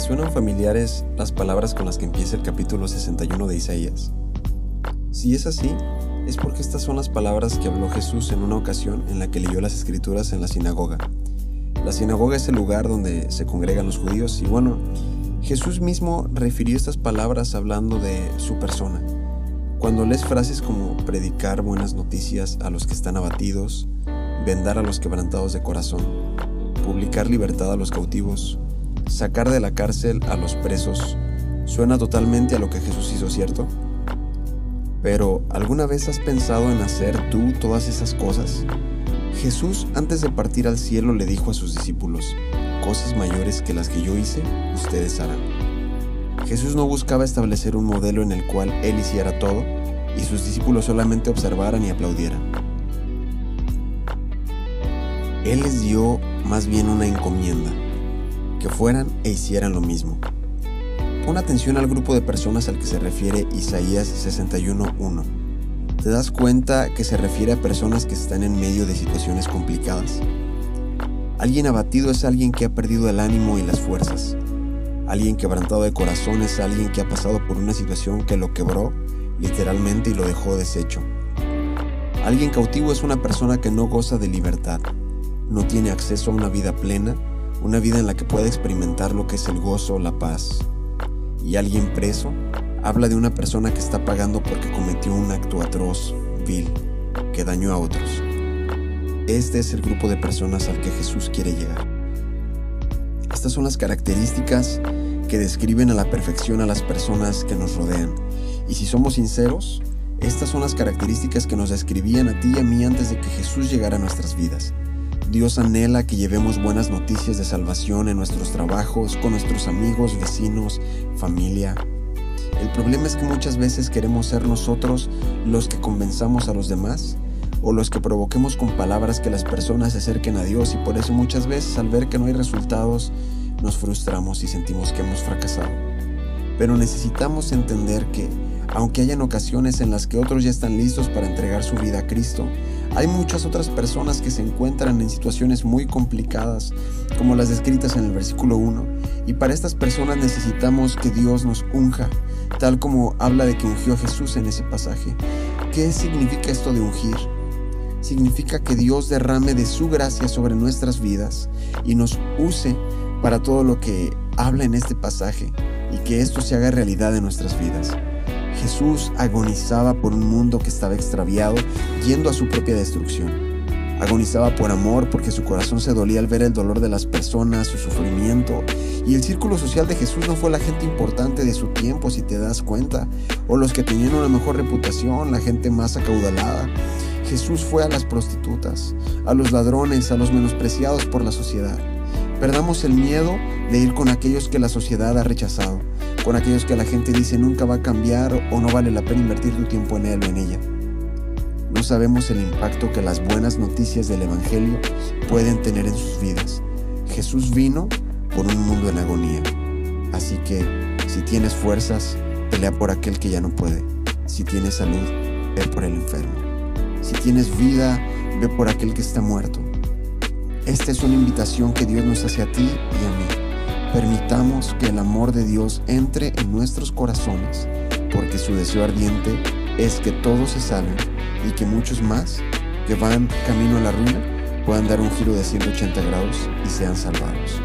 suenan familiares las palabras con las que empieza el capítulo 61 de Isaías? Si es así, es porque estas son las palabras que habló Jesús en una ocasión en la que leyó las escrituras en la sinagoga. La sinagoga es el lugar donde se congregan los judíos y bueno, Jesús mismo refirió estas palabras hablando de su persona. Cuando lees frases como predicar buenas noticias a los que están abatidos, vendar a los quebrantados de corazón, publicar libertad a los cautivos, sacar de la cárcel a los presos, suena totalmente a lo que Jesús hizo, ¿cierto? Pero, ¿alguna vez has pensado en hacer tú todas esas cosas? Jesús antes de partir al cielo le dijo a sus discípulos, cosas mayores que las que yo hice, ustedes harán. Jesús no buscaba establecer un modelo en el cual Él hiciera todo y sus discípulos solamente observaran y aplaudieran. Él les dio más bien una encomienda, fueran e hicieran lo mismo. Pon atención al grupo de personas al que se refiere Isaías 61.1. ¿Te das cuenta que se refiere a personas que están en medio de situaciones complicadas? Alguien abatido es alguien que ha perdido el ánimo y las fuerzas. Alguien quebrantado de corazón es alguien que ha pasado por una situación que lo quebró literalmente y lo dejó deshecho. Alguien cautivo es una persona que no goza de libertad, no tiene acceso a una vida plena, una vida en la que pueda experimentar lo que es el gozo, la paz. Y alguien preso habla de una persona que está pagando porque cometió un acto atroz, vil, que dañó a otros. Este es el grupo de personas al que Jesús quiere llegar. Estas son las características que describen a la perfección a las personas que nos rodean. Y si somos sinceros, estas son las características que nos describían a ti y a mí antes de que Jesús llegara a nuestras vidas. Dios anhela que llevemos buenas noticias de salvación en nuestros trabajos, con nuestros amigos, vecinos, familia. El problema es que muchas veces queremos ser nosotros los que convenzamos a los demás o los que provoquemos con palabras que las personas se acerquen a Dios y por eso muchas veces al ver que no hay resultados nos frustramos y sentimos que hemos fracasado. Pero necesitamos entender que, aunque hayan ocasiones en las que otros ya están listos para entregar su vida a Cristo, hay muchas otras personas que se encuentran en situaciones muy complicadas, como las descritas en el versículo 1, y para estas personas necesitamos que Dios nos unja, tal como habla de que ungió a Jesús en ese pasaje. ¿Qué significa esto de ungir? Significa que Dios derrame de su gracia sobre nuestras vidas y nos use para todo lo que habla en este pasaje y que esto se haga realidad en nuestras vidas. Jesús agonizaba por un mundo que estaba extraviado, yendo a su propia destrucción. Agonizaba por amor porque su corazón se dolía al ver el dolor de las personas, su sufrimiento. Y el círculo social de Jesús no fue la gente importante de su tiempo, si te das cuenta, o los que tenían una mejor reputación, la gente más acaudalada. Jesús fue a las prostitutas, a los ladrones, a los menospreciados por la sociedad. Perdamos el miedo de ir con aquellos que la sociedad ha rechazado con aquellos que la gente dice nunca va a cambiar o no vale la pena invertir tu tiempo en él o en ella. No sabemos el impacto que las buenas noticias del Evangelio pueden tener en sus vidas. Jesús vino por un mundo en agonía. Así que, si tienes fuerzas, pelea por aquel que ya no puede. Si tienes salud, ve por el enfermo. Si tienes vida, ve por aquel que está muerto. Esta es una invitación que Dios nos hace a ti y a mí. Permitamos que el amor de Dios entre en nuestros corazones, porque su deseo ardiente es que todos se salven y que muchos más que van camino a la ruina puedan dar un giro de 180 grados y sean salvados.